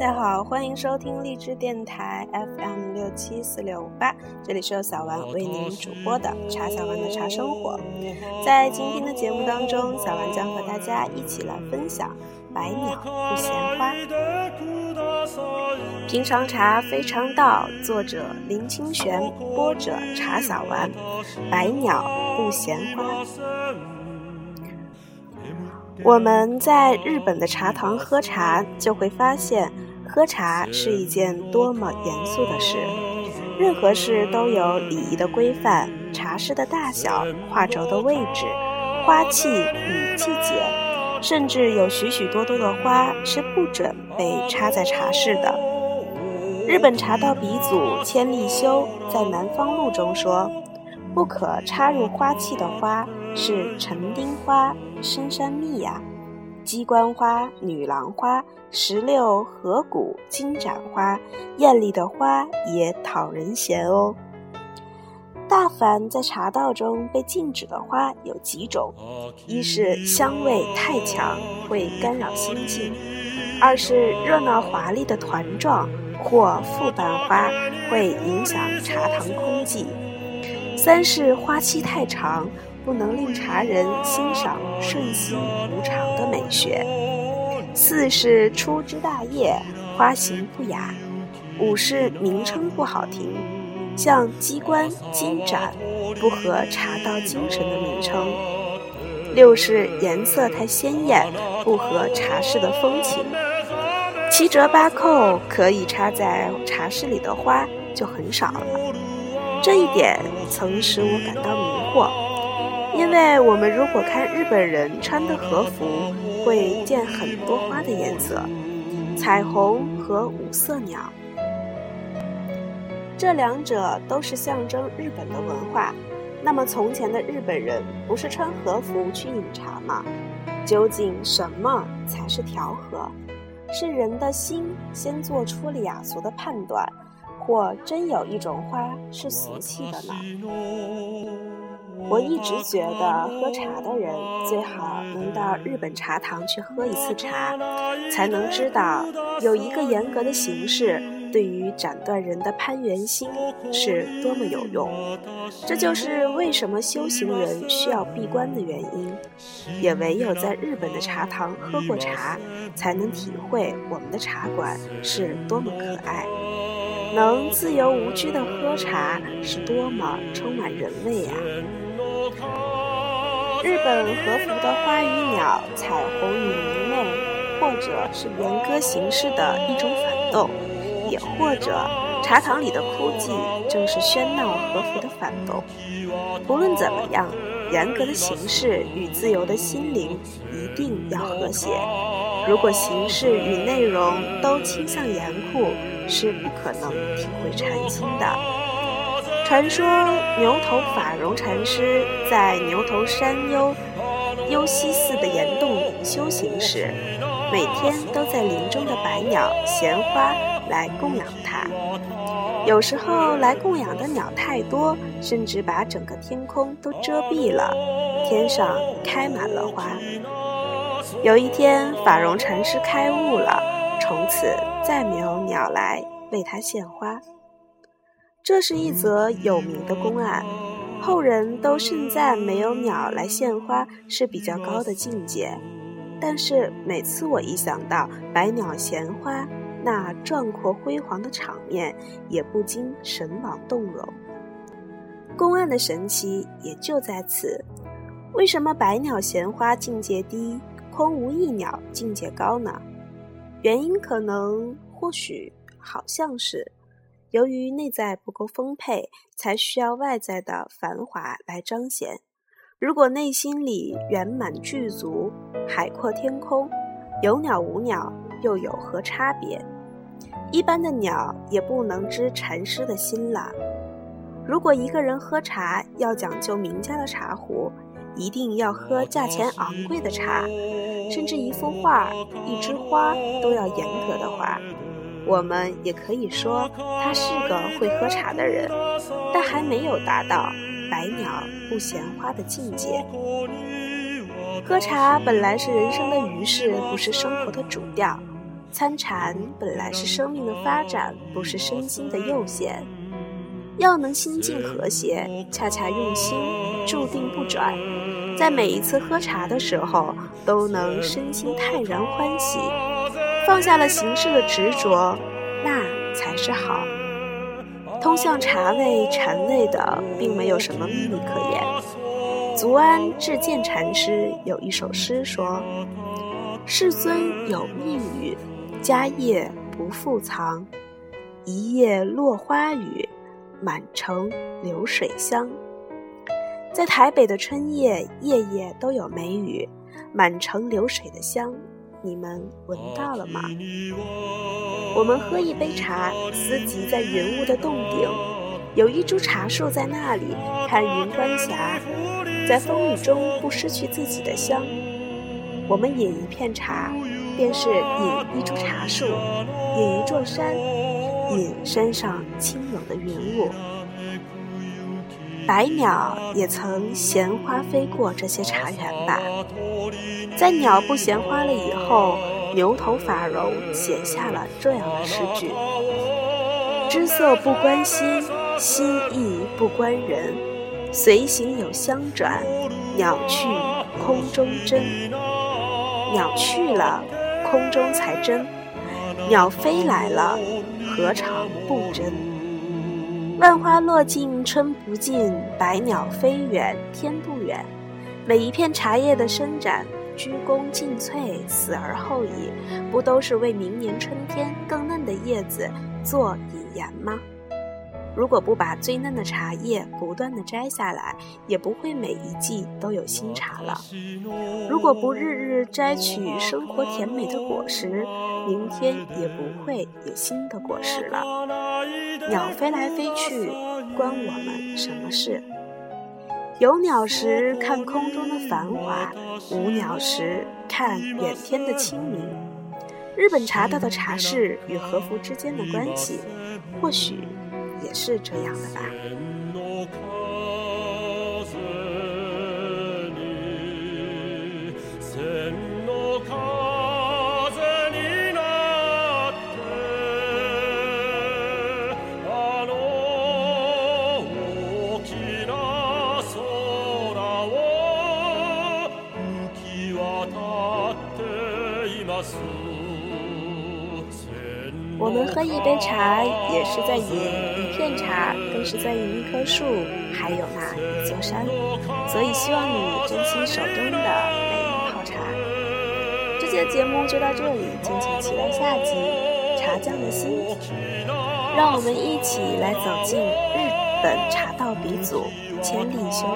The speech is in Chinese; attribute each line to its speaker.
Speaker 1: 大家好，欢迎收听荔枝电台 FM 六七四六五八，这里是由小丸为您主播的茶小丸的茶生活。在今天的节目当中，小丸将和大家一起来分享《百鸟不嫌花》。平常茶非常道，作者林清玄，播者茶小丸。百鸟不嫌花。我们在日本的茶堂喝茶，就会发现，喝茶是一件多么严肃的事。任何事都有礼仪的规范，茶室的大小、画轴的位置、花器与季节，甚至有许许多多的花是不准被插在茶室的。日本茶道鼻祖千利休在《南方录》中说：“不可插入花器的花是橙丁花。”深山蜜呀，鸡冠花、女郎花、石榴、合谷、金盏花，艳丽的花也讨人嫌哦。大凡在茶道中被禁止的花有几种：一是香味太强，会干扰心境；二是热闹华丽的团状或复瓣花，会影响茶堂空寂；三是花期太长。不能令茶人欣赏瞬息无常的美学。四是粗枝大叶，花形不雅；五是名称不好听，像机关、金盏，不合茶道精神的名称。六是颜色太鲜艳，不合茶室的风情。七折八扣可以插在茶室里的花就很少了。这一点曾使我感到迷惑。因为我们如果看日本人穿的和服，会见很多花的颜色，彩虹和五色鸟，这两者都是象征日本的文化。那么从前的日本人不是穿和服去饮茶吗？究竟什么才是调和？是人的心先做出了雅俗的判断，或真有一种花是俗气的呢？我一直觉得喝茶的人最好能到日本茶堂去喝一次茶，才能知道有一个严格的形式对于斩断人的攀缘心是多么有用。这就是为什么修行人需要闭关的原因。也唯有在日本的茶堂喝过茶，才能体会我们的茶馆是多么可爱。能自由无拘的喝茶，是多么充满人味啊！日本和服的花与鸟、彩虹与明媚，或者是严歌行事的一种反动，也或者茶堂里的枯寂，正是喧闹和服的反动。不论怎么样，严格的形式与自由的心灵一定要和谐。如果形式与内容都倾向严酷，是不可能体会禅心的。传说牛头法融禅师在牛头山幽幽西寺的岩洞里修行时，每天都在林中的百鸟、闲花来供养他。有时候来供养的鸟太多，甚至把整个天空都遮蔽了，天上开满了花。有一天，法融禅师开悟了，从此再没有鸟来为他献花。这是一则有名的公案，后人都盛赞没有鸟来献花是比较高的境界。但是每次我一想到百鸟衔花那壮阔辉煌的场面，也不禁神往动容。公案的神奇也就在此：为什么百鸟衔花境界低，空无一鸟境界高呢？原因可能，或许，好像是。由于内在不够丰沛，才需要外在的繁华来彰显。如果内心里圆满具足，海阔天空，有鸟无鸟又有何差别？一般的鸟也不能知禅师的心了。如果一个人喝茶要讲究名家的茶壶，一定要喝价钱昂贵的茶，甚至一幅画、一枝花都要严格的话。我们也可以说，他是个会喝茶的人，但还没有达到百鸟不嫌花的境界。喝茶本来是人生的余事，不是生活的主调。参禅本来是生命的发展，不是身心的悠闲。要能心境和谐，恰恰用心，注定不转。在每一次喝茶的时候，都能身心泰然欢喜，放下了形式的执着，那才是好。通向茶味、禅味的，并没有什么秘密可言。足安至见禅师有一首诗说：“世尊有密语，家业不复藏。一夜落花雨，满城流水香。”在台北的春夜，夜夜都有梅雨，满城流水的香，你们闻到了吗？我们喝一杯茶，思及在云雾的洞顶，有一株茶树在那里，看云端霞，在风雨中不失去自己的香。我们饮一片茶，便是饮一株茶树，饮一座山，饮山上清冷的云雾。百鸟也曾衔花飞过这些茶园吧？在鸟不衔花了以后，牛头法融写下了这样的诗句：“知色不关心，心意不关人。随行有相转，鸟去空中真。鸟去了，空中才真；鸟飞来了，何尝不真？”万花落尽春不尽，百鸟飞远天不远。每一片茶叶的伸展，鞠躬尽瘁，死而后已，不都是为明年春天更嫩的叶子做引言吗？如果不把最嫩的茶叶不断的摘下来，也不会每一季都有新茶了。如果不日日摘取生活甜美的果实，明天也不会有新的果实了。鸟飞来飞去，关我们什么事？有鸟时看空中的繁华，无鸟时看远天的清明。日本茶道的茶室与和服之间的关系，或许。也是这样的吧。我们喝一杯茶，也是在饮一片茶，更是在饮一棵树，还有那一座山。所以希望你珍惜手中的每一泡茶。这期的节目就到这里，敬请期待下集《茶匠的心》。让我们一起来走进日本茶道鼻祖千利休。